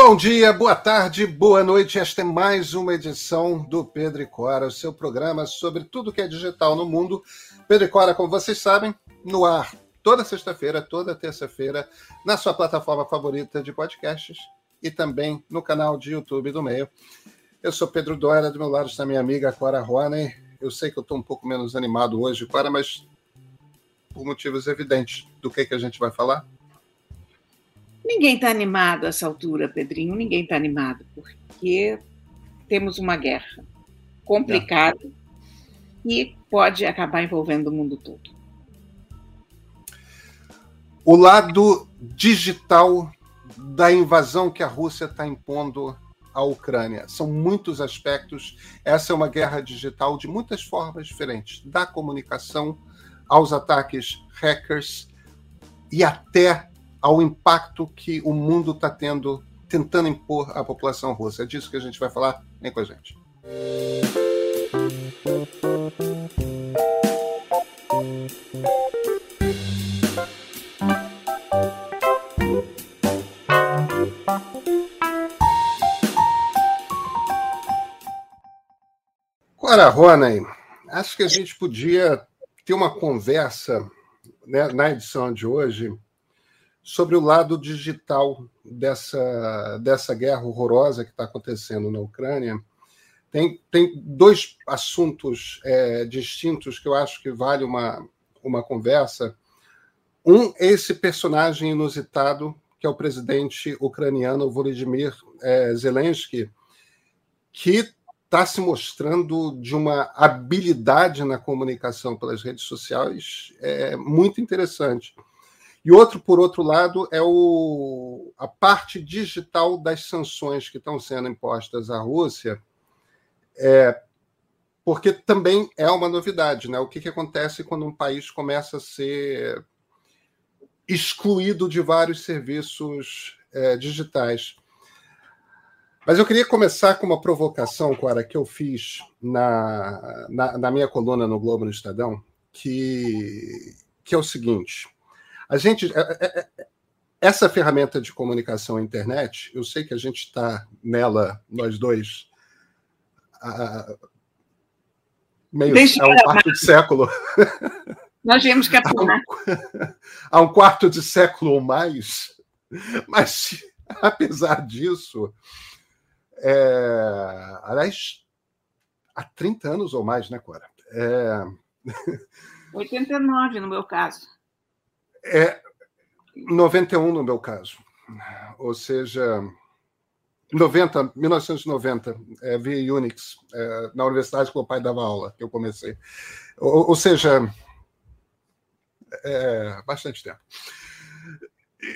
Bom dia, boa tarde, boa noite. Esta é mais uma edição do Pedro e Cora, o seu programa sobre tudo que é digital no mundo. Pedro e Cora, como vocês sabem, no ar toda sexta-feira, toda terça-feira, na sua plataforma favorita de podcasts e também no canal de YouTube do Meio. Eu sou Pedro Dória, do meu lado está minha amiga Cora Roney. Eu sei que eu estou um pouco menos animado hoje, Cora, mas por motivos evidentes. Do que, que a gente vai falar? Ninguém está animado a essa altura, Pedrinho. Ninguém está animado, porque temos uma guerra complicada é. e pode acabar envolvendo o mundo todo. O lado digital da invasão que a Rússia está impondo à Ucrânia. São muitos aspectos. Essa é uma guerra digital de muitas formas diferentes, da comunicação aos ataques hackers e até ao impacto que o mundo está tendo, tentando impor à população russa. É disso que a gente vai falar. Vem com a gente. Ora, Rony, acho que a gente podia ter uma conversa né, na edição de hoje sobre o lado digital dessa, dessa guerra horrorosa que está acontecendo na Ucrânia. Tem, tem dois assuntos é, distintos que eu acho que vale uma, uma conversa. Um é esse personagem inusitado, que é o presidente ucraniano Volodymyr é, Zelensky, que está se mostrando de uma habilidade na comunicação pelas redes sociais é, muito interessante. E outro, por outro lado, é o, a parte digital das sanções que estão sendo impostas à Rússia, é, porque também é uma novidade. Né? O que, que acontece quando um país começa a ser excluído de vários serviços é, digitais? Mas eu queria começar com uma provocação, Cora, que eu fiz na, na, na minha coluna no Globo no Estadão, que, que é o seguinte a gente. É, é, é, essa ferramenta de comunicação internet, eu sei que a gente está nela, nós dois, há, meio, há um quarto de século. Nós viemos captar. há, um, há um quarto de século ou mais, mas, apesar disso, é, aliás, há 30 anos ou mais, né, Cora? É... 89, no meu caso. É 91 no meu caso. Ou seja, 90, 1990, é, via Unix, é, na universidade que o pai dava aula, que eu comecei. Ou, ou seja, é, bastante tempo.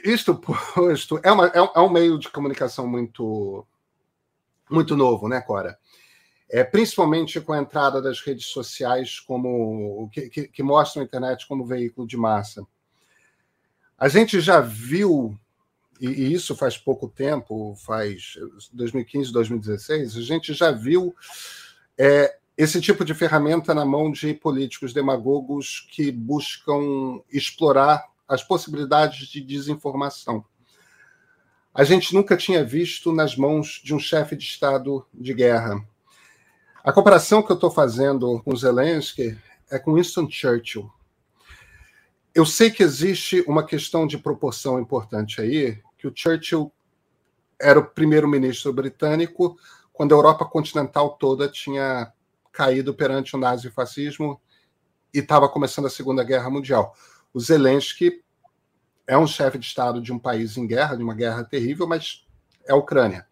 Isto posto, é, uma, é, é, um meio de comunicação muito, muito novo, né, Cora? É, principalmente com a entrada das redes sociais como que, que, que mostram a internet como veículo de massa. A gente já viu, e isso faz pouco tempo, faz 2015, 2016, a gente já viu é, esse tipo de ferramenta na mão de políticos demagogos que buscam explorar as possibilidades de desinformação. A gente nunca tinha visto nas mãos de um chefe de Estado de guerra. A comparação que eu estou fazendo com Zelensky é com Winston Churchill eu sei que existe uma questão de proporção importante aí, que o Churchill era o primeiro-ministro britânico quando a Europa continental toda tinha caído perante o nazifascismo e estava começando a Segunda Guerra Mundial. O Zelensky é um chefe de Estado de um país em guerra, de uma guerra terrível, mas é a Ucrânia.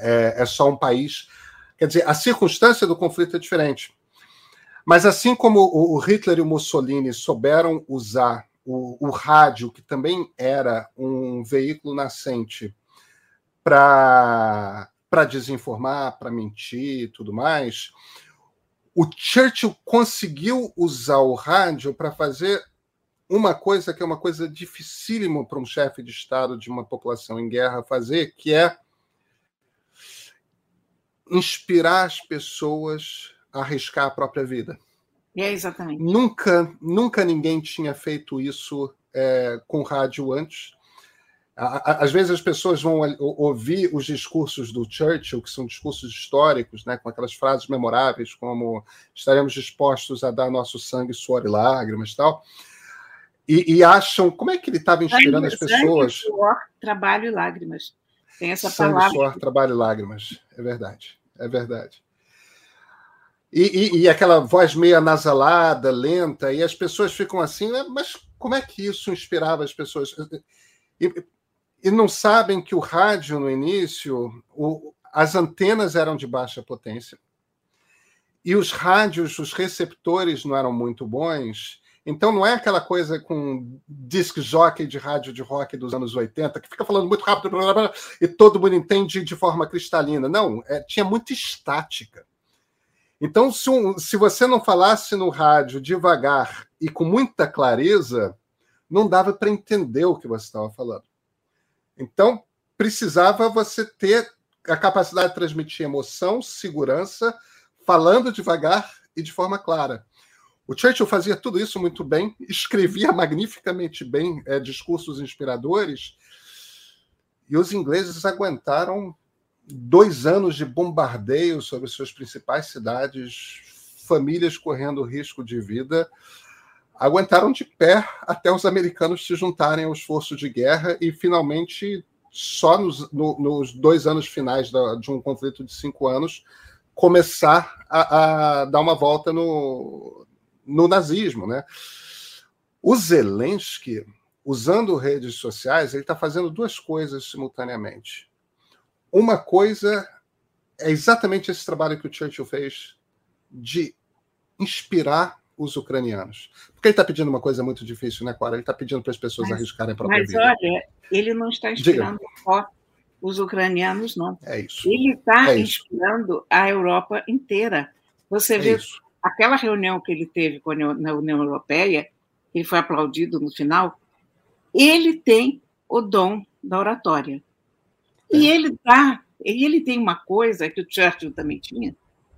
É, é só um país. Quer dizer, a circunstância do conflito é diferente. Mas assim como o Hitler e o Mussolini souberam usar o, o rádio, que também era um veículo nascente, para desinformar, para mentir e tudo mais, o Churchill conseguiu usar o rádio para fazer uma coisa que é uma coisa dificílima para um chefe de Estado de uma população em guerra fazer, que é inspirar as pessoas arriscar a própria vida. É, exatamente. Nunca, nunca ninguém tinha feito isso é, com rádio antes. Às vezes as pessoas vão ouvir os discursos do Churchill, que são discursos históricos, né, com aquelas frases memoráveis, como estaremos dispostos a dar nosso sangue, suor e lágrimas tal, e, e acham como é que ele estava inspirando sangue, as pessoas. Sangue, suor, trabalho e lágrimas. Tem essa sangue, palavra. suor, trabalho e lágrimas. É verdade, é verdade. E, e, e, aquela voz meio anasalada, lenta, e as pessoas ficam assim, mas como é que isso inspirava as pessoas? E, e não sabem que o rádio, no início, o, as antenas eram de baixa potência, e os rádios, os receptores não eram muito bons, então não é aquela coisa com disc jockey de rádio de rock dos anos 80, que fica falando muito rápido blá, blá, blá, e todo mundo entende de forma cristalina. Não, é, tinha muita estática. Então, se, um, se você não falasse no rádio devagar e com muita clareza, não dava para entender o que você estava falando. Então, precisava você ter a capacidade de transmitir emoção, segurança, falando devagar e de forma clara. O Churchill fazia tudo isso muito bem, escrevia magnificamente bem é, discursos inspiradores, e os ingleses aguentaram dois anos de bombardeio sobre suas principais cidades, famílias correndo risco de vida, aguentaram de pé até os americanos se juntarem ao esforço de guerra e finalmente só nos, no, nos dois anos finais da, de um conflito de cinco anos começar a, a dar uma volta no, no nazismo, né? O Zelensky, usando redes sociais, ele está fazendo duas coisas simultaneamente. Uma coisa é exatamente esse trabalho que o Churchill fez de inspirar os ucranianos. Porque ele está pedindo uma coisa muito difícil, né, Cora? Ele está pedindo para as pessoas mas, arriscarem a própria mas, vida. Mas olha, ele não está inspirando Diga. só os ucranianos, não. É isso. Ele está é inspirando a Europa inteira. Você é vê isso. aquela reunião que ele teve com a União Europeia, ele foi aplaudido no final, ele tem o dom da oratória. E é. ele tá, ele tem uma coisa que o Churchill também tinha.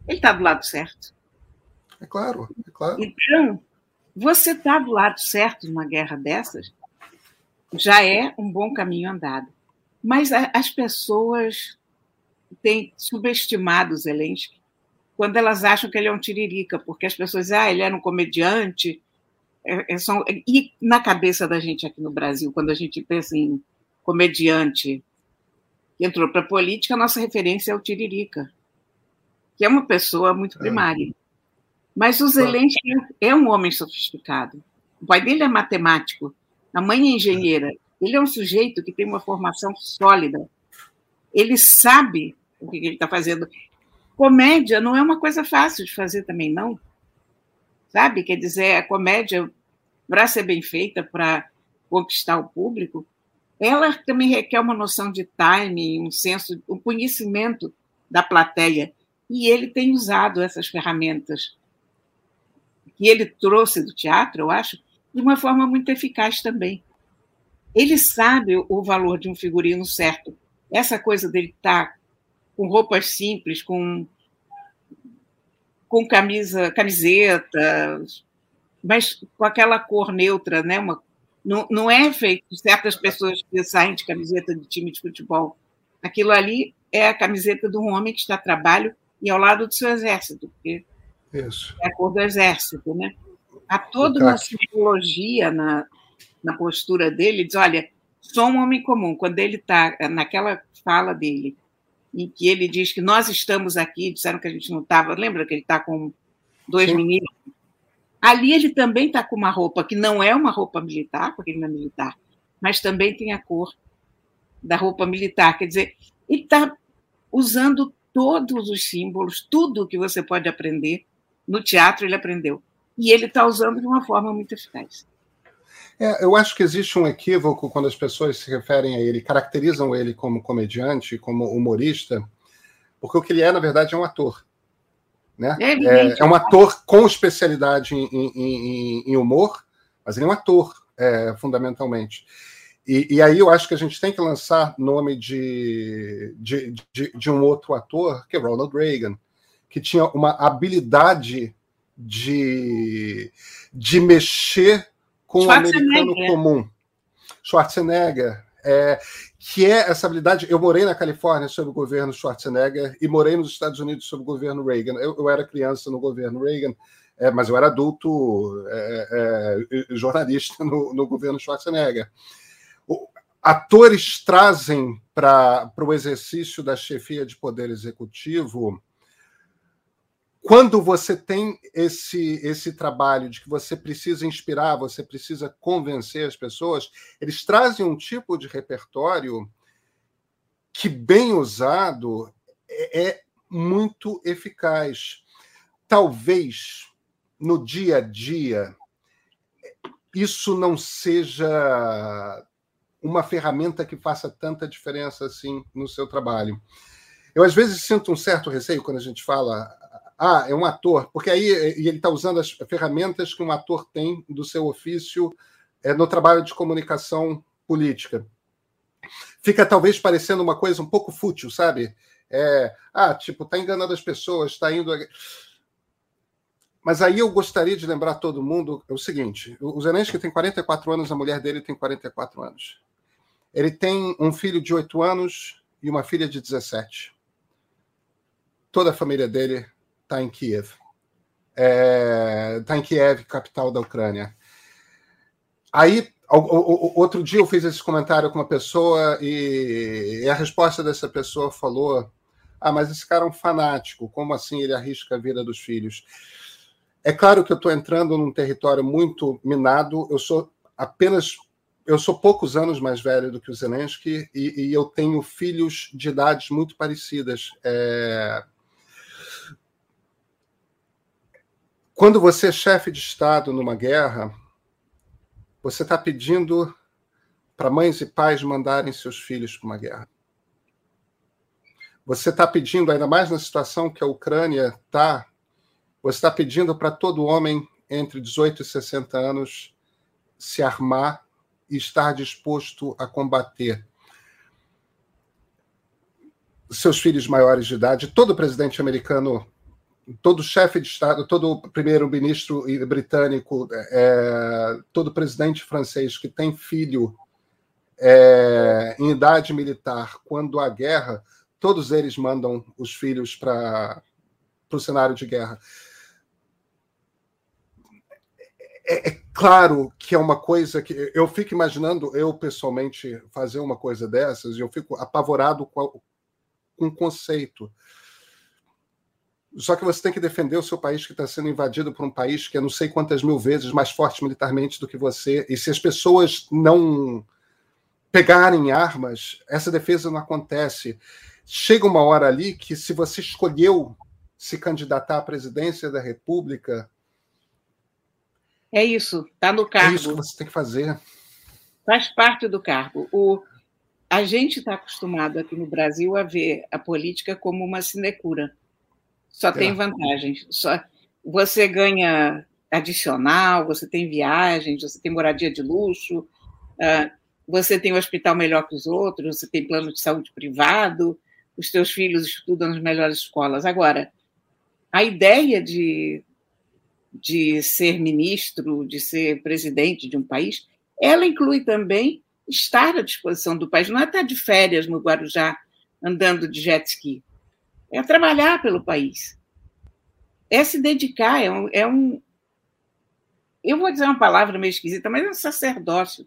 Ele está do lado certo. É claro, é claro. Então, você está do lado certo numa guerra dessas, já é um bom caminho andado. Mas a, as pessoas têm subestimado Zelensky quando elas acham que ele é um tiririca, porque as pessoas dizem, ah, ele era um comediante. É, é só... E na cabeça da gente aqui no Brasil, quando a gente pensa em comediante entrou para a política, a nossa referência é o Tiririca, que é uma pessoa muito é. primária. Mas o Zelensky é um homem sofisticado. O pai dele é matemático, a mãe é engenheira. Ele é um sujeito que tem uma formação sólida. Ele sabe o que ele está fazendo. Comédia não é uma coisa fácil de fazer também, não. Sabe? Quer dizer, a comédia, para ser bem feita, para conquistar o público, ela também requer uma noção de time, um senso, um conhecimento da plateia. E ele tem usado essas ferramentas que ele trouxe do teatro, eu acho, de uma forma muito eficaz também. Ele sabe o valor de um figurino certo. Essa coisa dele estar tá com roupas simples, com com camisa, camiseta, mas com aquela cor neutra, né? Uma não, não é feito certas pessoas que saem de camiseta de time de futebol. Aquilo ali é a camiseta de um homem que está a trabalho e ao lado do seu exército, porque Isso. é a cor do exército, né? Há toda uma simbologia na, na postura dele, diz, olha, sou um homem comum. Quando ele está naquela fala dele, em que ele diz que nós estamos aqui, disseram que a gente não estava, lembra que ele está com dois Sim. meninos Ali ele também está com uma roupa que não é uma roupa militar, porque ele não é militar, mas também tem a cor da roupa militar. Quer dizer, ele está usando todos os símbolos, tudo que você pode aprender no teatro, ele aprendeu. E ele está usando de uma forma muito eficaz. É, eu acho que existe um equívoco quando as pessoas se referem a ele, caracterizam ele como comediante, como humorista, porque o que ele é, na verdade, é um ator. Né? É, é, é, um ator com especialidade em, em, em, em humor, mas ele é um ator, é, fundamentalmente. E, e, aí eu acho que a gente tem que lançar nome de, de, de, de, um outro ator, que é Ronald Reagan, que tinha uma habilidade de, de mexer com o americano comum. Schwarzenegger, é, que é essa habilidade. Eu morei na Califórnia sob o governo Schwarzenegger e morei nos Estados Unidos sob o governo Reagan. Eu, eu era criança no governo Reagan, é, mas eu era adulto é, é jornalista no, no, governo Schwarzenegger. O, atores trazem para o exercício da chefia de poder executivo quando você tem esse, esse trabalho de que você precisa inspirar, você precisa convencer as pessoas, eles trazem um tipo de repertório que, bem usado, é, é muito eficaz. Talvez no dia a dia isso não seja uma ferramenta que faça tanta diferença assim no seu trabalho. Eu às vezes sinto um certo receio quando a gente fala ah, é um ator, porque aí ele está usando as ferramentas que um ator tem do seu ofício é, no trabalho de comunicação política. Fica talvez parecendo uma coisa um pouco fútil, sabe? É, ah, tipo, está enganando as pessoas, está indo. Mas aí eu gostaria de lembrar todo mundo o seguinte: o Zelensky tem 44 anos, a mulher dele tem 44 anos. Ele tem um filho de 8 anos e uma filha de 17. Toda a família dele está em Kiev. Está é, tá em Kiev, capital da Ucrânia. Aí, outro dia eu fiz esse comentário com uma pessoa e, a resposta dessa pessoa falou: Ah, mas esse cara é um fanático, como assim ele arrisca a vida dos filhos? É claro que eu estou entrando num território muito minado, eu sou apenas. Eu sou poucos anos mais velho do que o Zelensky e, e eu tenho filhos de idades muito parecidas. É, Quando você é chefe de Estado numa guerra, você está pedindo para mães e pais mandarem seus filhos para uma guerra. Você está pedindo, ainda mais na situação que a Ucrânia está, você está pedindo para todo homem entre 18 e 60 anos se armar e estar disposto a combater seus filhos maiores de idade. Todo presidente americano todo chefe de Estado, todo primeiro-ministro britânico, é, todo presidente francês que tem filho é, em idade militar, quando há guerra, todos eles mandam os filhos para o cenário de guerra. É, é, claro que é uma coisa que eu fico imaginando eu pessoalmente fazer uma coisa dessas e eu fico apavorado com, com o conceito só que você tem que defender o seu país que está sendo invadido por um país que é não sei quantas mil vezes mais forte militarmente do que você. E se as pessoas não pegarem armas, essa defesa não acontece. Chega uma hora ali que, se você escolheu se candidatar à presidência da República. É isso, está no cargo. É isso que você tem que fazer. Faz parte do cargo. O, a gente está acostumado aqui no Brasil a ver a política como uma sinecura só tem vantagens. Só, você ganha adicional, você tem viagens, você tem moradia de luxo, uh, você tem um hospital melhor que os outros, você tem plano de saúde privado, os teus filhos estudam nas melhores escolas. Agora, a ideia de, de ser ministro, de ser presidente de um país, ela inclui também estar à disposição do país, não é estar de férias no Guarujá andando de jet ski é trabalhar pelo país, é se dedicar, é um, é um, eu vou dizer uma palavra meio esquisita, mas é um sacerdócio,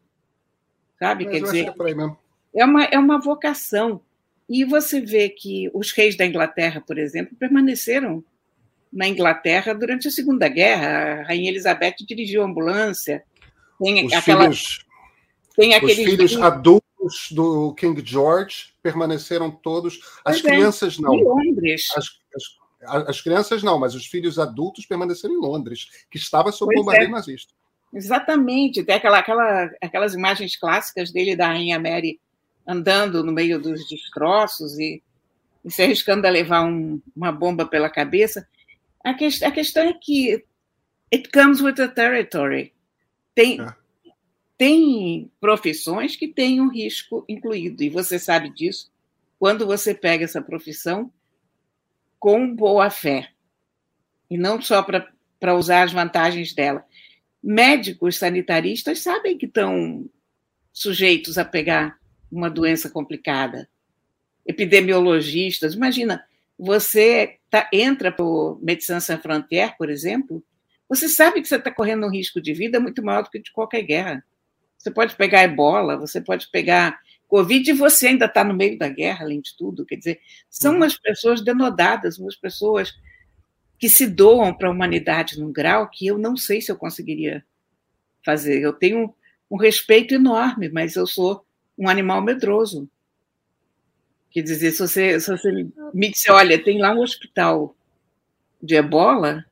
sabe? Mas Quer dizer, é, é uma, é uma vocação. E você vê que os reis da Inglaterra, por exemplo, permaneceram na Inglaterra durante a Segunda Guerra. A Rainha Elizabeth dirigiu a ambulância. Tem os aquela, filhos, tem aqueles os filhos adultos os do King George permaneceram todos. As pois é, crianças é, não. Em Londres. As, as, as, crianças não, mas os filhos adultos permaneceram em Londres, que estava sob bombardeio é. nazista. Exatamente. Tem aquela, aquela, aquelas imagens clássicas dele da Rainha Mary andando no meio dos destroços e, e se arriscando a levar um, uma bomba pela cabeça. A, que, a questão é que it comes with the territory. Tem, é tem profissões que têm um risco incluído, e você sabe disso quando você pega essa profissão com boa fé, e não só para usar as vantagens dela. Médicos sanitaristas sabem que estão sujeitos a pegar uma doença complicada. Epidemiologistas, imagina, você tá, entra para o Médecins Sans Frontières, por exemplo, você sabe que você está correndo um risco de vida muito maior do que de qualquer guerra. Você pode pegar ebola, você pode pegar Covid e você ainda está no meio da guerra, além de tudo. Quer dizer, são uhum. umas pessoas denodadas, umas pessoas que se doam para a humanidade num grau que eu não sei se eu conseguiria fazer. Eu tenho um respeito enorme, mas eu sou um animal medroso. Quer dizer, se você, se você me disser, olha, tem lá um hospital de ebola,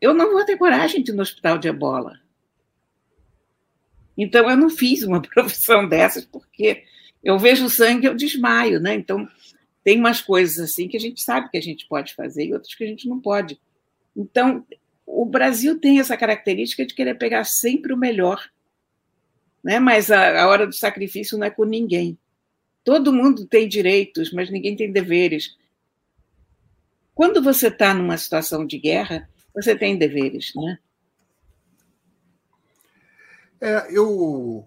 eu não vou ter coragem de ir no hospital de ebola. Então, eu não fiz uma profissão dessas, porque eu vejo sangue, eu desmaio, né? Então, tem umas coisas assim que a gente sabe que a gente pode fazer e outras que a gente não pode. Então, o Brasil tem essa característica de querer pegar sempre o melhor, né? mas a, a hora do sacrifício não é com ninguém. Todo mundo tem direitos, mas ninguém tem deveres. Quando você está numa situação de guerra, você tem deveres, né? É, eu,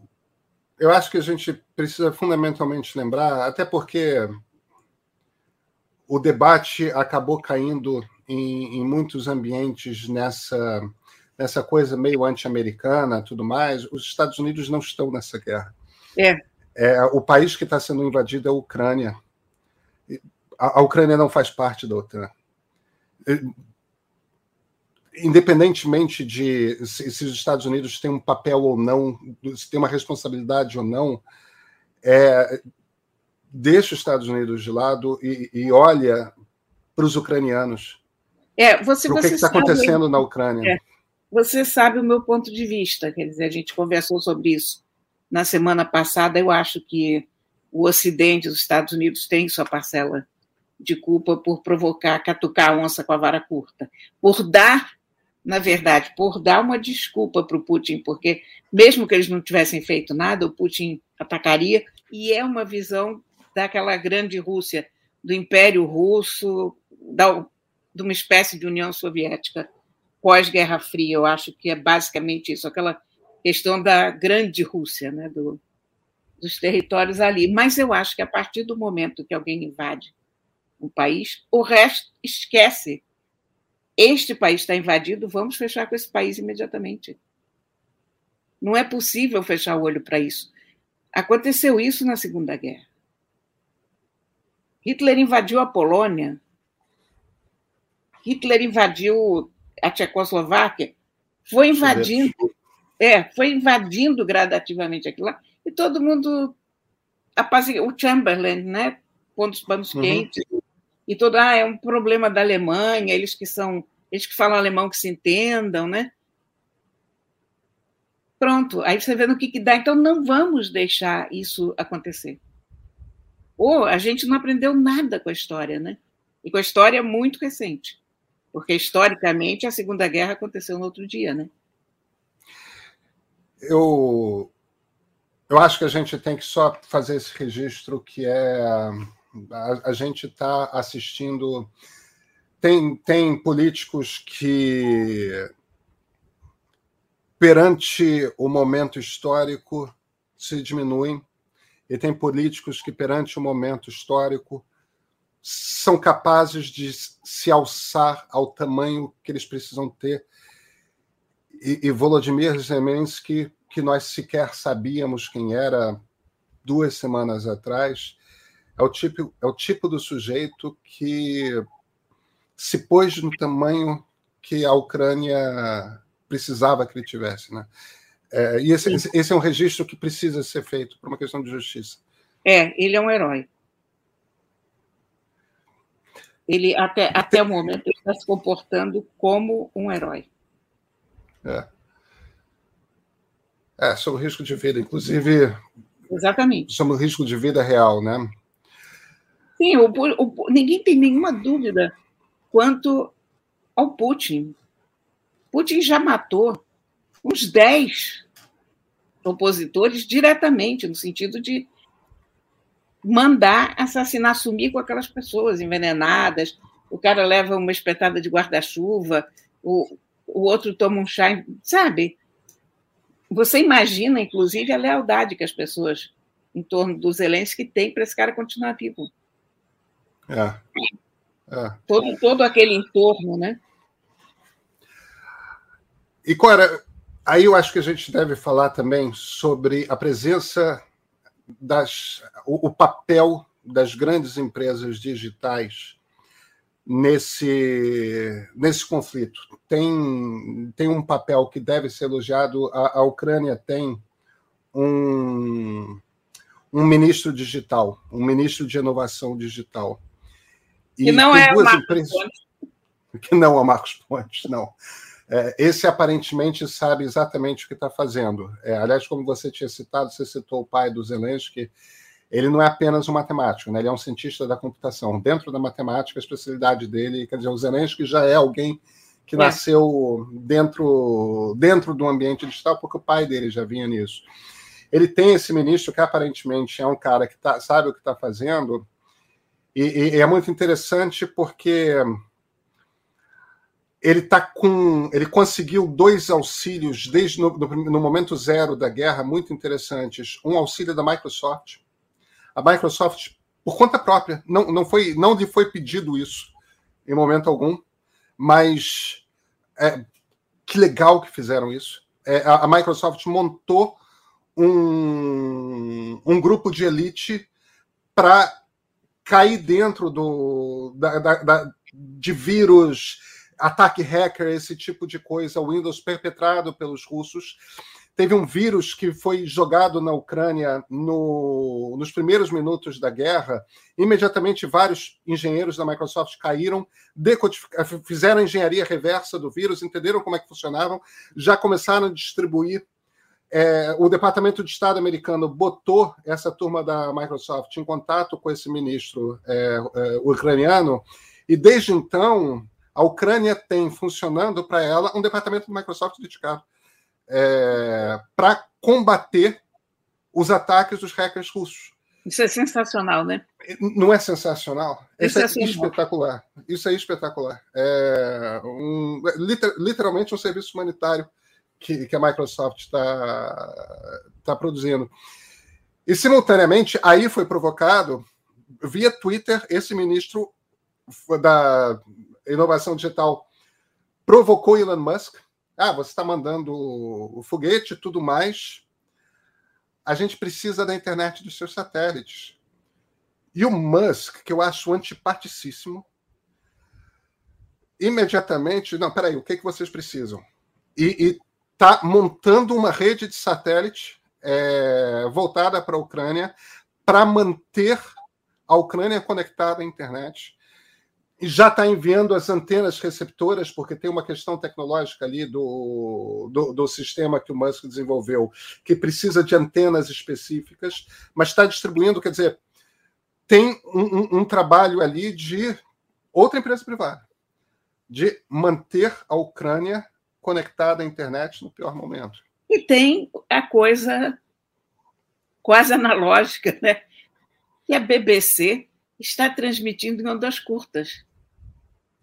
eu acho que a gente precisa fundamentalmente lembrar, até porque o debate acabou caindo em, em muitos ambientes nessa, nessa coisa meio anti-americana tudo mais. Os Estados Unidos não estão nessa guerra. É. é o país que está sendo invadido é a Ucrânia. A, a Ucrânia não faz parte da OTAN independentemente de se, se, os Estados Unidos têm um papel ou não, se tem uma responsabilidade ou não, é, deixa os Estados Unidos de lado e, e olha para os ucranianos. É, você, o que está acontecendo na Ucrânia? É, você sabe o meu ponto de vista, quer dizer, a gente conversou sobre isso na semana passada. Eu acho que o Ocidente, os Estados Unidos, têm sua parcela de culpa por provocar, catucar a onça com a vara curta, por dar na verdade, por dar uma desculpa para o Putin, porque mesmo que eles não tivessem feito nada, o Putin atacaria, e é uma visão daquela grande Rússia, do Império Russo, da, de uma espécie de União Soviética pós-Guerra Fria. Eu acho que é basicamente isso, aquela questão da grande Rússia, né, do, dos territórios ali. Mas eu acho que a partir do momento que alguém invade um país, o resto esquece este país está invadido, vamos fechar com esse país imediatamente. Não é possível fechar o olho para isso. Aconteceu isso na Segunda Guerra. Hitler invadiu a Polônia, Hitler invadiu a Tchecoslováquia, foi invadindo, é, foi invadindo gradativamente aquilo lá, e todo mundo o Chamberlain, né, pondo os panos uhum. quentes, e todo, ah, é um problema da Alemanha, eles que são, eles que falam alemão que se entendam, né? Pronto, aí você vê no que, que dá. Então, não vamos deixar isso acontecer. Ou a gente não aprendeu nada com a história, né? E com a história muito recente. Porque, historicamente, a Segunda Guerra aconteceu no outro dia, né? Eu, eu acho que a gente tem que só fazer esse registro que é a, a gente está assistindo. Tem, tem políticos que, perante o momento histórico, se diminuem, e tem políticos que, perante o momento histórico, são capazes de se alçar ao tamanho que eles precisam ter. E, e Volodymyr Zelensky, que nós sequer sabíamos quem era duas semanas atrás, é o tipo, é o tipo do sujeito que se pôs no tamanho que a Ucrânia precisava que ele tivesse, né? É, e esse, esse, é um registro que precisa ser feito por uma questão de justiça. É, ele é um herói. Ele até, até o momento está se comportando como um herói. É. É, sobre o risco de vida, inclusive. Exatamente. Sobre o risco de vida real, né? Sim, o, o, ninguém tem nenhuma dúvida quanto ao Putin. Putin já matou uns 10 opositores diretamente, no sentido de mandar assassinar, sumir com aquelas pessoas envenenadas. O cara leva uma espetada de guarda-chuva, o, o outro toma um chá, sabe? você imagina, inclusive, a lealdade que as pessoas em torno do Zelensky têm para esse cara continuar vivo. É. é. Todo, todo aquele entorno, né? E, Cora, aí eu acho que a gente deve falar também sobre a presença das. o, o papel das grandes empresas digitais nesse, nesse conflito. Tem, tem um papel que deve ser elogiado. A, a Ucrânia tem um, um ministro digital, um ministro de inovação digital. E que não é o Marcos empresas... Pontes. Que não é o Marcos Pontes, não. É, esse aparentemente sabe exatamente o que está fazendo. É, aliás, como você tinha citado, você citou o pai do Zelensky, ele não é apenas um matemático, né? ele é um cientista da computação. Dentro da matemática, a especialidade dele, quer dizer, o Zelensky já é alguém que é. nasceu dentro, dentro do ambiente digital, porque o pai dele já vinha nisso. Ele tem esse ministro que aparentemente é um cara que tá, sabe o que está fazendo, e, e, é muito interessante porque ele tá com, ele conseguiu dois auxílios desde no, no, momento zero da guerra muito interessantes. Um auxílio da Microsoft, a Microsoft, por conta própria, não, não, foi, não lhe foi pedido isso em momento algum, mas é, que legal que fizeram isso. É, a, a, Microsoft montou um, um grupo de elite para cair dentro do, da, da, da, de vírus, ataque hacker, esse tipo de coisa, o Windows perpetrado pelos russos Teve um vírus que foi jogado na Ucrânia no, nos primeiros minutos da guerra. Imediatamente, vários engenheiros da Microsoft caíram, fizeram a engenharia reversa do vírus, entenderam como é que funcionavam, já começaram a distribuir. É, o Departamento de Estado americano botou essa turma da Microsoft em contato com esse ministro é, é, ucraniano, e desde então a Ucrânia tem funcionando para ela um departamento da Microsoft dedicado é, para combater os ataques dos hackers russos. Isso é sensacional, né? Não é sensacional? Isso é espetacular. Isso é espetacular. É um, literalmente um serviço humanitário que, que a Microsoft está tá produzindo. E, simultaneamente, aí foi provocado, via Twitter, esse ministro da inovação digital provocou Elon Musk ah, você está mandando o foguete e tudo mais. A gente precisa da internet dos seus satélites. E o Musk, que eu acho antipaticíssimo, imediatamente, não, peraí, o que, que vocês precisam? E está montando uma rede de satélite é, voltada para a Ucrânia para manter a Ucrânia conectada à internet. Já está enviando as antenas receptoras, porque tem uma questão tecnológica ali do, do, do, sistema que o Musk desenvolveu, que precisa de antenas específicas, mas está distribuindo, quer dizer, tem um, um, um trabalho ali de outra empresa privada, de manter a Ucrânia conectada à internet no pior momento. E tem a coisa quase analógica, né? Que a BBC está transmitindo em ondas curtas.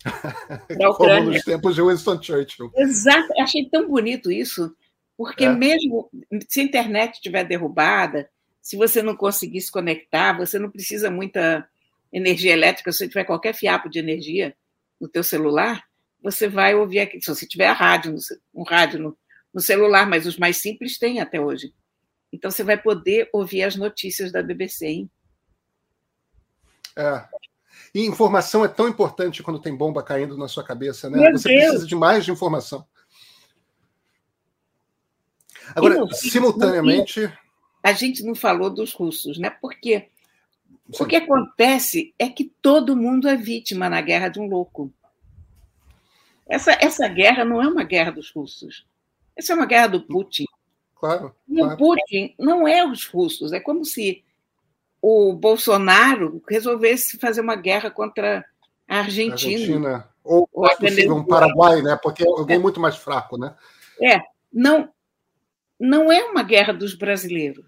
Como nos tempos de Winston Churchill. Exato, achei tão bonito isso, porque é. mesmo se a internet estiver derrubada, se você não conseguir se conectar, você não precisa muita energia elétrica, se você tiver qualquer fiapo de energia no teu celular, você vai ouvir aqui, se você tiver a rádio, um rádio no, no celular, mas os mais simples têm até hoje. Então você vai poder ouvir as notícias da BBC, hein? É, e informação é tão importante quando tem bomba caindo na sua cabeça, né? Meu Você Deus. precisa de mais de informação. Agora, simultaneamente. A gente não falou dos russos, né? Porque Sim. o que acontece é que todo mundo é vítima na guerra de um louco. Essa, essa guerra não é uma guerra dos russos. Essa é uma guerra do Putin. Claro. E claro. o Putin não é os russos. É como se o Bolsonaro resolvesse fazer uma guerra contra a Argentina. Argentina. Ou, ou se possível, um Paraguai, né? Porque é alguém é. muito mais fraco, né? É, não, não é uma guerra dos brasileiros.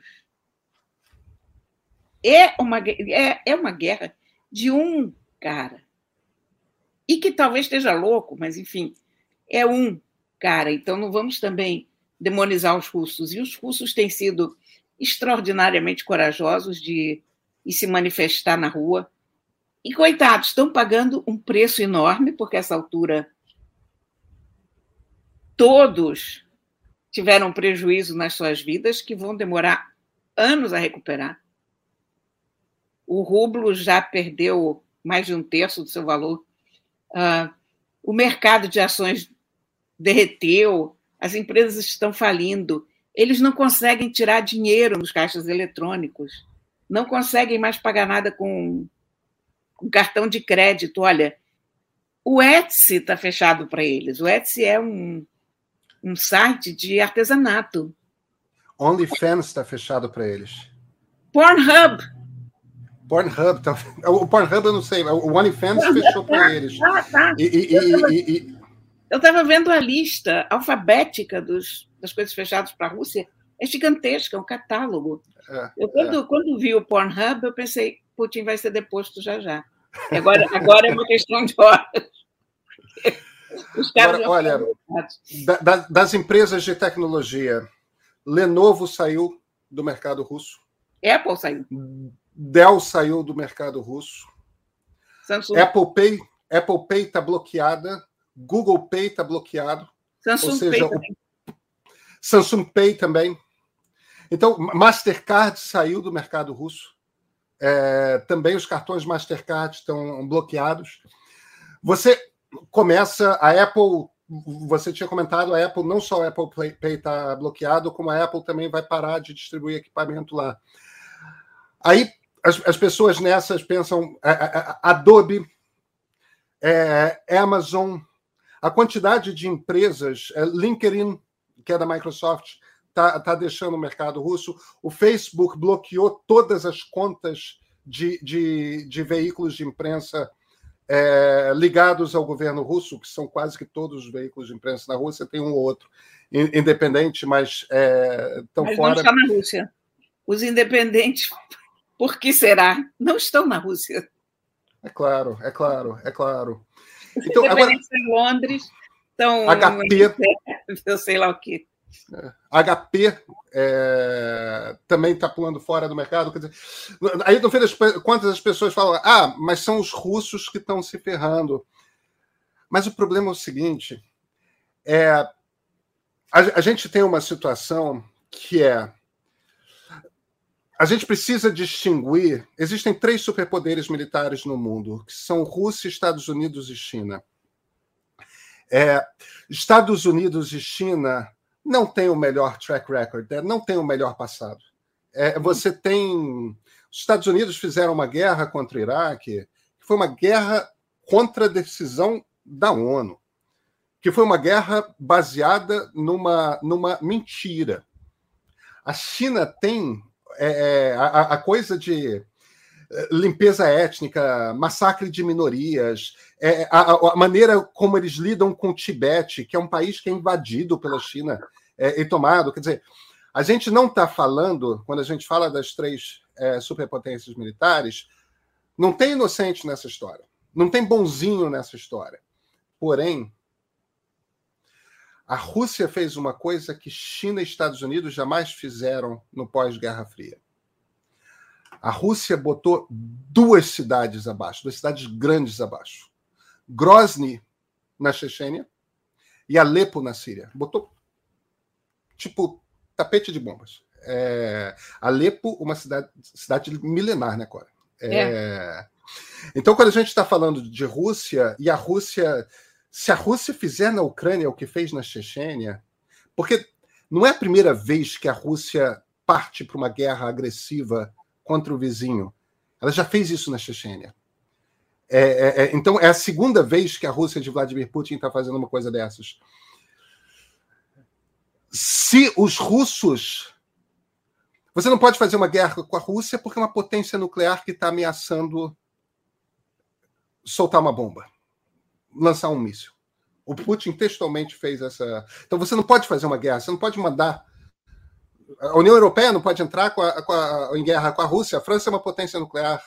É uma, é, é uma guerra de um cara. E que talvez esteja louco, mas enfim, é um cara. Então não vamos também demonizar os russos. E os russos têm sido extraordinariamente corajosos de, se manifestar na rua. E, coitados, estão pagando um preço enorme, porque essa altura todos tiveram prejuízo nas suas vidas que vão demorar anos a recuperar. O rublo já perdeu mais de um terço do seu valor. Uh, o mercado de ações derreteu, as empresas estão falindo. Eles não conseguem tirar dinheiro nos caixas eletrônicos, não conseguem mais pagar nada com, com cartão de crédito. Olha, o Etsy está fechado para eles. O Etsy é um, um site de artesanato. OnlyFans está fechado para eles. Pornhub. Pornhub, tá... o Pornhub eu não sei, o OnlyFans fechou para eles. Ah, tá. E, e, eu estava vendo a lista alfabética dos, das coisas fechadas para a Rússia. É gigantesca, é um catálogo. É, eu, quando, é. quando vi o Pornhub, eu pensei, Putin vai ser deposto já já. Agora, agora é uma questão de horas. Os caras Agora, olha, da, das empresas de tecnologia, Lenovo saiu do mercado russo. Apple saiu. Dell saiu do mercado russo. Samsung. Apple Pay Apple Pay está bloqueada. Google Pay está bloqueado. Samsung ou seja, Pay também. Samsung Pay também. Então, Mastercard saiu do mercado russo. É, também os cartões Mastercard estão bloqueados. Você começa a Apple. Você tinha comentado, a Apple, não só a Apple Pay está bloqueado, como a Apple também vai parar de distribuir equipamento lá. Aí as, as pessoas nessas pensam a, a, a Adobe, é, Amazon, a quantidade de empresas, é, LinkedIn, que é da Microsoft, está tá deixando o mercado russo. O Facebook bloqueou todas as contas de, de, de veículos de imprensa é, ligados ao governo russo, que são quase que todos os veículos de imprensa na Rússia, tem um ou outro independente, mas é, estão mas fora. Não está na Rússia. Os independentes, por que será? Não estão na Rússia. É claro, é claro, é claro. Então, independentes agora... em Londres estão. HP. Eu sei lá o quê. HP é, também está pulando fora do mercado. Dizer, aí, fim das contas, as pessoas falam: ah, mas são os russos que estão se ferrando. Mas o problema é o seguinte: é, a, a gente tem uma situação que é. A gente precisa distinguir. Existem três superpoderes militares no mundo, que são Rússia, Estados Unidos e China. É, Estados Unidos e China não tem o melhor track record, né? não tem o melhor passado. É, você tem. Os Estados Unidos fizeram uma guerra contra o Iraque, que foi uma guerra contra a decisão da ONU, que foi uma guerra baseada numa, numa mentira. A China tem é, é a, a coisa de é, limpeza étnica, massacre de minorias, é, a, a, maneira como eles lidam com o Tibete, que é um país que é invadido pela China é, e tomado. Quer dizer, a gente não está falando, quando a gente fala das três é, superpotências militares, não tem inocente nessa história, não tem bonzinho nessa história. Porém, a Rússia fez uma coisa que China e Estados Unidos jamais fizeram no pós-Guerra Fria. A Rússia botou duas cidades abaixo, duas cidades grandes abaixo. Grozny, na Chechênia, e Alepo, na Síria. Botou tipo tapete de bombas. É, Alepo, uma cidade, cidade milenar, né, Cora? É, é. Então, quando a gente está falando de Rússia, e a Rússia, se a Rússia fizer na Ucrânia o que fez na Chechênia, porque não é a primeira vez que a Rússia parte para uma guerra agressiva contra o vizinho. Ela já fez isso na Chechênia. É, é, é então, é a segunda vez que a Rússia de Vladimir Putin está fazendo uma coisa dessas se os russos. Você não pode fazer uma guerra com a Rússia porque é uma potência nuclear que está ameaçando soltar uma bomba, lançar um míssil. O Putin textualmente fez essa. Então você não pode fazer uma guerra, você não pode mandar. A União Europeia não pode entrar com a, com a, em guerra com a Rússia. A França é uma potência nuclear.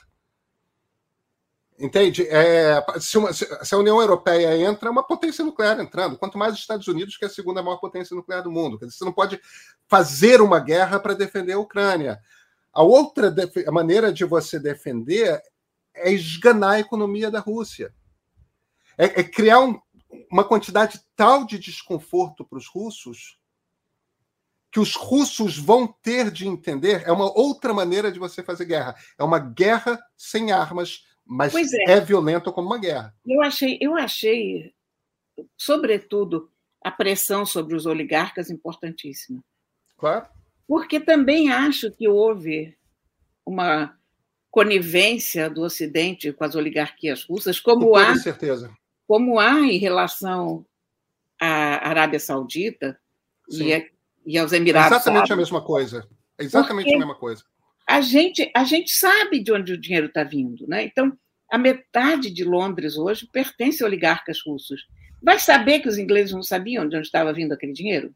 Entende? É, se, uma, se, a União Europeia entra, é uma potência nuclear entrando. Quanto mais os Estados Unidos, que é a segunda maior potência nuclear do mundo. Dizer, você não pode fazer uma guerra para defender a Ucrânia. A outra a maneira de você defender é esganar a economia da Rússia. É, é criar um, uma quantidade tal de desconforto para os russos que os russos vão ter de entender. É uma outra maneira de você fazer guerra. É uma guerra sem armas mas é. é violento como uma guerra. Eu achei, eu achei, sobretudo, a pressão sobre os oligarcas importantíssima. Claro. Porque também acho que houve uma conivência do Ocidente com as oligarquias russas, como com há, certeza. Como há em relação à Arábia Saudita e, a, e, aos Emirados. Exatamente a mesma coisa. Exatamente Porque a mesma coisa. A gente, a gente sabe de onde o dinheiro está vindo, né? Então, a metade de Londres hoje pertence a oligarcas russos. Vai saber que os ingleses não sabiam de onde estava vindo aquele dinheiro?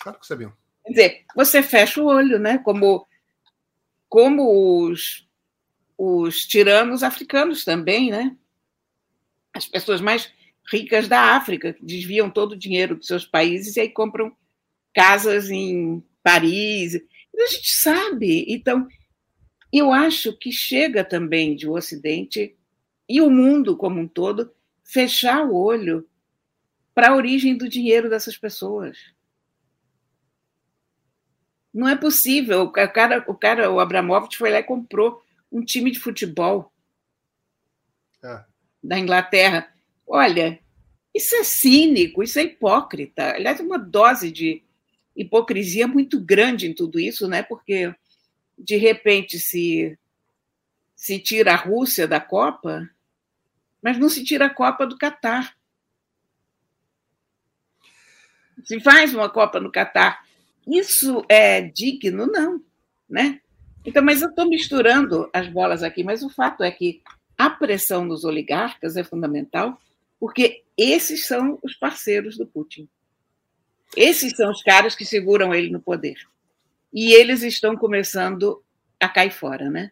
Claro que sabiam. Quer dizer, você fecha o olho, né? Como, como os, os tiranos africanos também, né? As pessoas mais ricas da África, que desviam todo o dinheiro dos seus países e aí compram casas em Paris. A gente sabe. Então, eu acho que chega também de o Ocidente e o mundo como um todo fechar o olho para a origem do dinheiro dessas pessoas. Não é possível. O cara, o cara, o Abramovich foi lá e comprou um time de futebol é. Da Inglaterra. Olha, isso é cínico, isso é hipócrita. Aliás, uma dose de hipocrisia muito grande em tudo isso, né? Porque de repente se se tira a Rússia da Copa, mas não se tira a Copa do Catar. Se faz uma Copa no Catar. Isso é digno? Não. Né? Então, mas eu estou misturando as bolas aqui, mas o fato é que a pressão dos oligarcas é fundamental, porque esses são os parceiros do Putin. Esses são os caras que seguram ele no poder e eles estão começando a cair fora, né?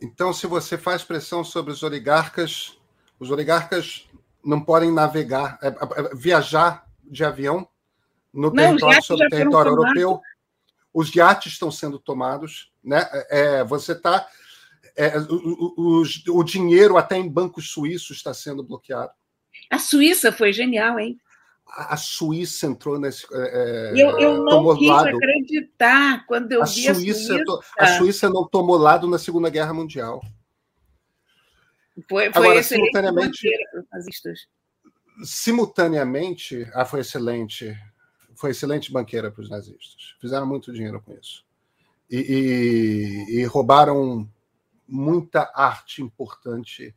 Então, se você faz pressão sobre os oligarcas, os oligarcas não podem navegar, é, é, é viajar de avião no não, território sobre território europeu. Os iates estão sendo tomados, né? É, você está é, o, o, o, dinheiro até em bancos suíços está sendo bloqueado. A Suíça foi genial, hein? a Suíça entrou nesse. É, eu, eu não quis lado. acreditar quando eu a vi Suíça, a Suíça. A Suíça não tomou lado na Segunda Guerra Mundial. Foi, foi Agora, simultaneamente, simultaneamente, ah, foi excelente. Foi excelente banqueira para os nazistas. Fizeram muito dinheiro com isso. E, e, e roubaram muita arte importante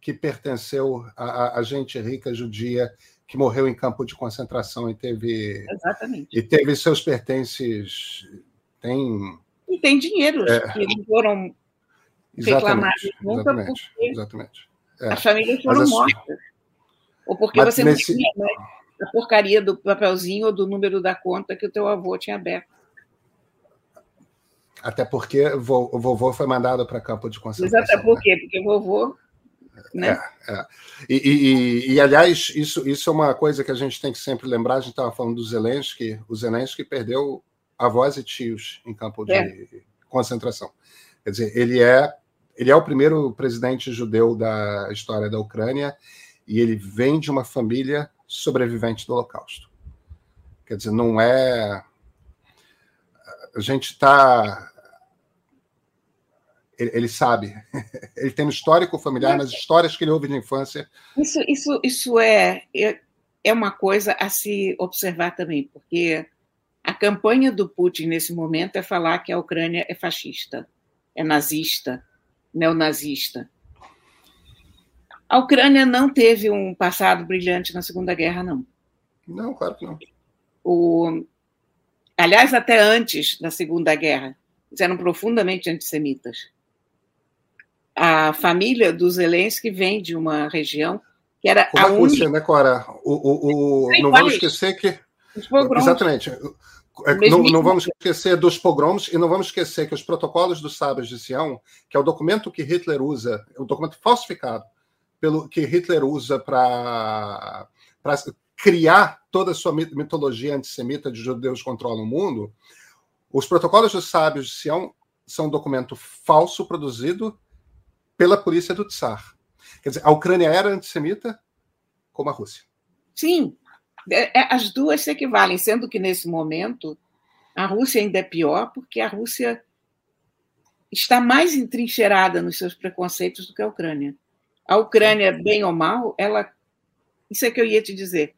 que pertenceu a, a gente rica judia que morreu em campo de concentração e teve Exatamente. e teve seus pertences tem e tem dinheiro é, que não foram reclamados nunca exatamente, porque exatamente. É. as famílias foram Mas, mortas ou porque você nesse... não tinha né, a porcaria do papelzinho ou do número da conta que o teu avô tinha aberto até porque o vovô foi mandado para campo de concentração. Exato, por né? quê? Porque o vovô né? É, é. E, e, e, aliás, isso, isso é uma coisa que a gente tem que sempre lembrar. A gente estava falando do Zelensky. O Zelensky perdeu avós e tios em campo de é. concentração. Quer dizer, ele é, ele é o primeiro presidente judeu da história da Ucrânia e ele vem de uma família sobrevivente do Holocausto. Quer dizer, não é. A gente está ele, ele, sabe. Ele tem um histórico familiar nas histórias que ele ouve de infância. Isso, isso, isso é, é, é uma coisa a se observar também, porque a campanha do Putin nesse momento é falar que a Ucrânia é fascista, é nazista, neonazista. A Ucrânia não teve um passado brilhante na Segunda Guerra, não. Não, claro que não. O, aliás, até antes da Segunda Guerra, eles eram profundamente antissemitas a família do Zelensky vem de uma região que era Como a, Rússia, única... né, Cora? O, o, o... Não vamos esquecer que. Exatamente. é, não, não, vamos esquecer dos pogroms e não vamos esquecer que os protocolos dos sábios de Sião, que é o documento que Hitler usa, o documento falsificado pelo que Hitler usa para criar toda a sua mitologia antissemita de judeus controlam o mundo, os protocolos dos sábios de Sião são um documento falso produzido pela polícia do Tsar. Quer dizer, a Ucrânia era antissemita como a Rússia. Sim, é, é, as duas se equivalem, sendo que nesse momento a Rússia ainda é pior, porque a Rússia está mais entrincheirada nos seus preconceitos do que a Ucrânia. A Ucrânia, bem ou mal, ela. Isso é que eu ia te dizer.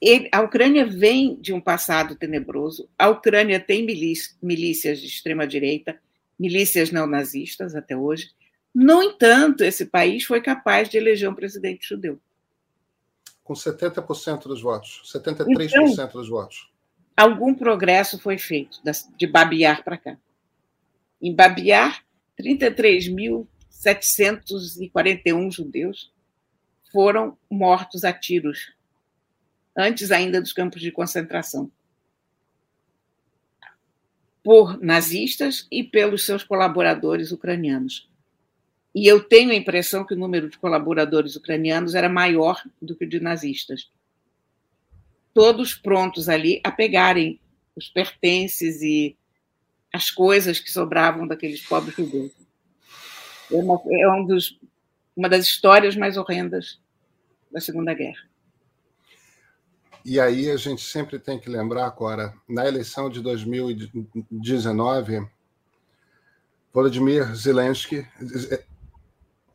Ele, a Ucrânia vem de um passado tenebroso. A Ucrânia tem milícias de extrema-direita, milícias neonazistas até hoje. No entanto, esse país foi capaz de eleger um presidente judeu com 70% dos votos, 73% então, dos votos. Algum progresso foi feito de Babiar para cá. Em Babiar, 33.741 judeus foram mortos a tiros, antes ainda dos campos de concentração, por nazistas e pelos seus colaboradores ucranianos. E eu tenho a impressão que o número de colaboradores ucranianos era maior do que o de nazistas. Todos prontos ali a pegarem os pertences e as coisas que sobravam daqueles pobres judeus. É, uma, é um dos, uma das histórias mais horrendas da Segunda Guerra. E aí a gente sempre tem que lembrar, Cora, na eleição de 2019, Volodymyr Zelensky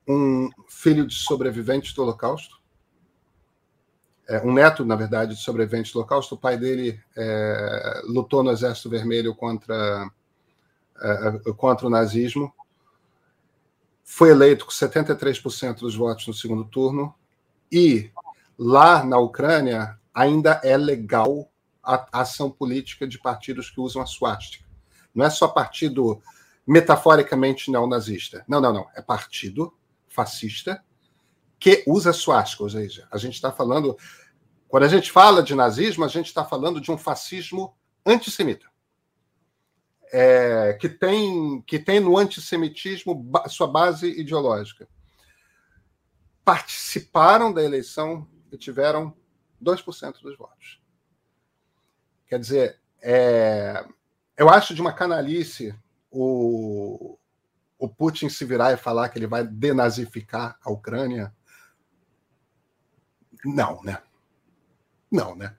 um filho de sobreviventes do Holocausto, é, um neto, na verdade, de sobreviventes do Holocausto. O pai dele é, lutou no Exército Vermelho contra, é, contra o nazismo. Foi eleito com 73% dos votos no segundo turno. E lá na Ucrânia ainda é legal a ação política de partidos que usam a suástica. Não é só partido metaforicamente neonazista. Não, não, não. É partido fascista que usa suástica. Ou seja, a gente está falando. Quando a gente fala de nazismo, a gente está falando de um fascismo antissemita. É, que, tem, que tem no antissemitismo sua base ideológica. Participaram da eleição e tiveram 2% dos votos. Quer dizer, é, eu acho de uma canalice o, o Putin se virar e falar que ele vai denazificar a Ucrânia? Não, né? Não, né?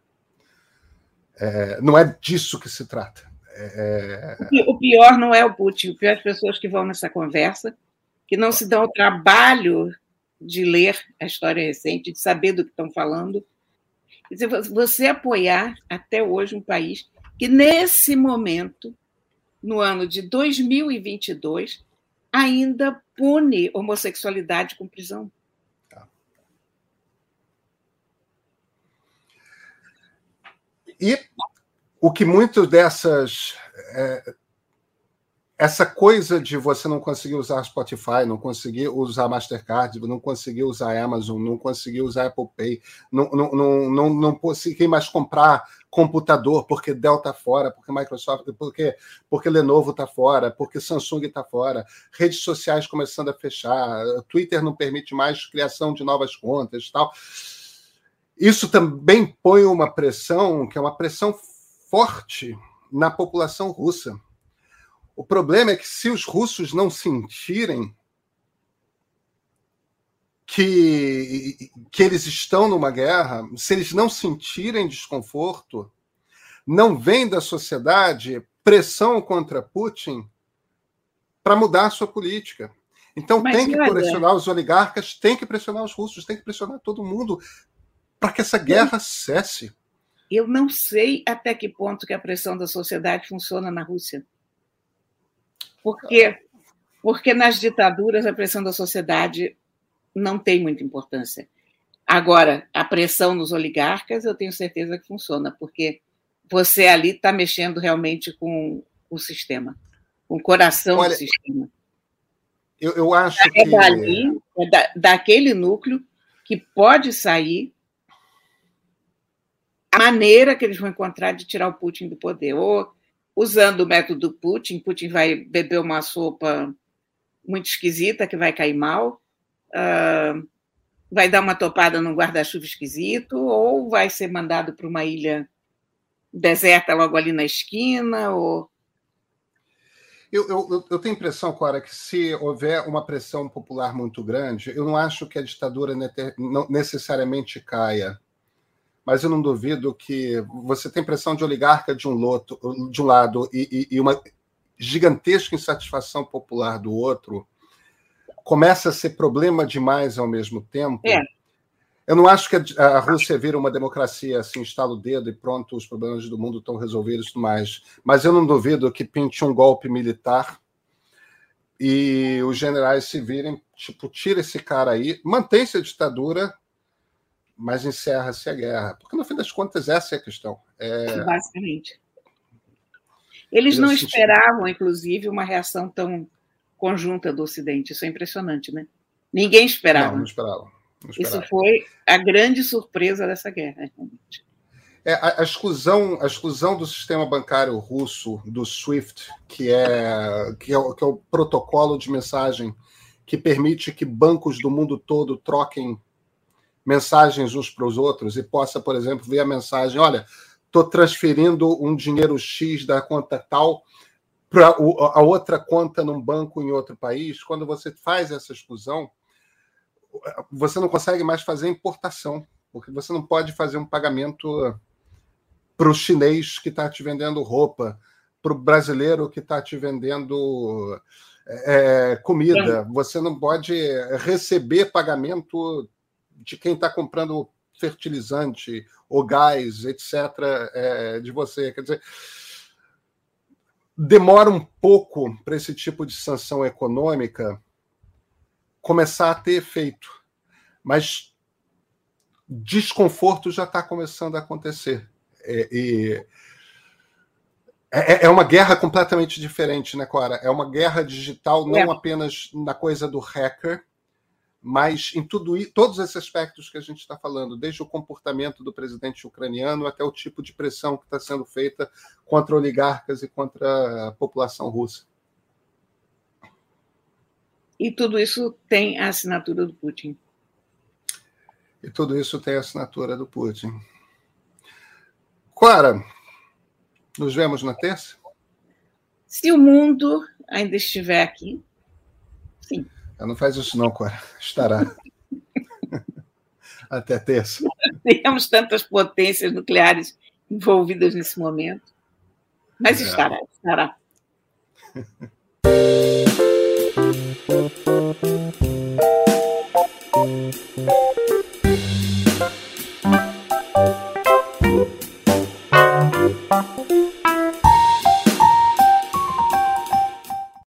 É, não é disso que se trata. É... é o pior não é o Putin, o pior é as pessoas que vão nessa conversa, que não se dão o trabalho de ler a história recente, de saber do que estão falando. Você apoiar até hoje um país que, nesse momento, no ano de 2022, ainda pune homossexualidade com prisão. Tá. E o que muitas dessas. É, essa coisa de você não conseguir usar Spotify, não conseguir usar Mastercard, não conseguir usar Amazon, não conseguir usar Apple Pay, não, não, não, não, não conseguir mais comprar computador, porque Dell está fora, porque Microsoft, porque, porque Lenovo está fora, porque Samsung está fora, redes sociais começando a fechar, Twitter não permite mais criação de novas contas tal. Isso também põe uma pressão, que é uma pressão forte na população russa. O problema é que se os russos não sentirem que, que eles estão numa guerra, se eles não sentirem desconforto, não vem da sociedade pressão contra Putin para mudar a sua política. Então Mas, tem que olha... pressionar os oligarcas, tem que pressionar os russos, tem que pressionar todo mundo para que essa guerra cesse. Eu não sei até que ponto que a pressão da sociedade funciona na Rússia. Porque, porque nas ditaduras a pressão da sociedade não tem muita importância. Agora, a pressão nos oligarcas, eu tenho certeza que funciona, porque você ali está mexendo realmente com o sistema, com o coração Olha, do sistema. Eu, eu acho é que. Dali, é da, daquele núcleo que pode sair a maneira que eles vão encontrar de tirar o Putin do poder. Ou usando o método Putin, Putin vai beber uma sopa muito esquisita que vai cair mal, uh, vai dar uma topada num guarda-chuva esquisito, ou vai ser mandado para uma ilha deserta logo ali na esquina, ou eu, eu, eu, tenho a impressão, Cora, que se houver uma pressão popular muito grande, eu não acho que a ditadura necessariamente caia. Mas eu não duvido que você tem pressão de oligarca de um, loto, de um lado e, e, e uma gigantesca insatisfação popular do outro, começa a ser problema demais ao mesmo tempo. É. Eu não acho que a Rússia vira uma democracia assim, instala o dedo e pronto, os problemas do mundo estão resolvidos e tudo mais. Mas eu não duvido que pinte um golpe militar e os generais se virem, tipo, tira esse cara aí, mantém-se a ditadura, mas encerra-se a guerra. Porque, no fim das contas, essa é a questão. É... Basicamente. Eles não esperavam, inclusive, uma reação tão conjunta do Ocidente. Isso é impressionante, né? Ninguém esperava. Não, não esperava. Isso foi a grande surpresa dessa guerra, realmente. É, a, a, exclusão, a exclusão do sistema bancário russo, do SWIFT, que é, que, é, que é o protocolo de mensagem que permite que bancos do mundo todo troquem mensagens uns para os outros e possa, por exemplo, ver a mensagem: olha, estou transferindo um dinheiro X da conta tal para a outra conta num banco em outro país. Quando você faz essa exclusão, você não consegue mais fazer importação, porque você não pode fazer um pagamento para o chinês que está te vendendo roupa, para o brasileiro que está te vendendo é, comida. Você não pode receber pagamento de quem está comprando fertilizante ou gás, etc., é, de você. Quer dizer, demora um pouco para esse tipo de sanção econômica começar a ter efeito. Mas desconforto já está começando a acontecer. É, e é, é, uma guerra completamente diferente, né, Cora? É uma guerra digital não é. apenas na coisa do hacker, mas em tudo todos esses aspectos que a gente está falando, desde o comportamento do presidente ucraniano até o tipo de pressão que está sendo feita contra oligarcas e contra a população russa. E tudo isso tem a assinatura do Putin. E tudo isso tem a assinatura do Putin. Clara, nos vemos na terça? Se o mundo ainda estiver aqui, sim. Ela não faz isso, não, Cora. Estará. Até terça. Temos tantas potências nucleares envolvidas nesse momento. Mas é. estará, estará.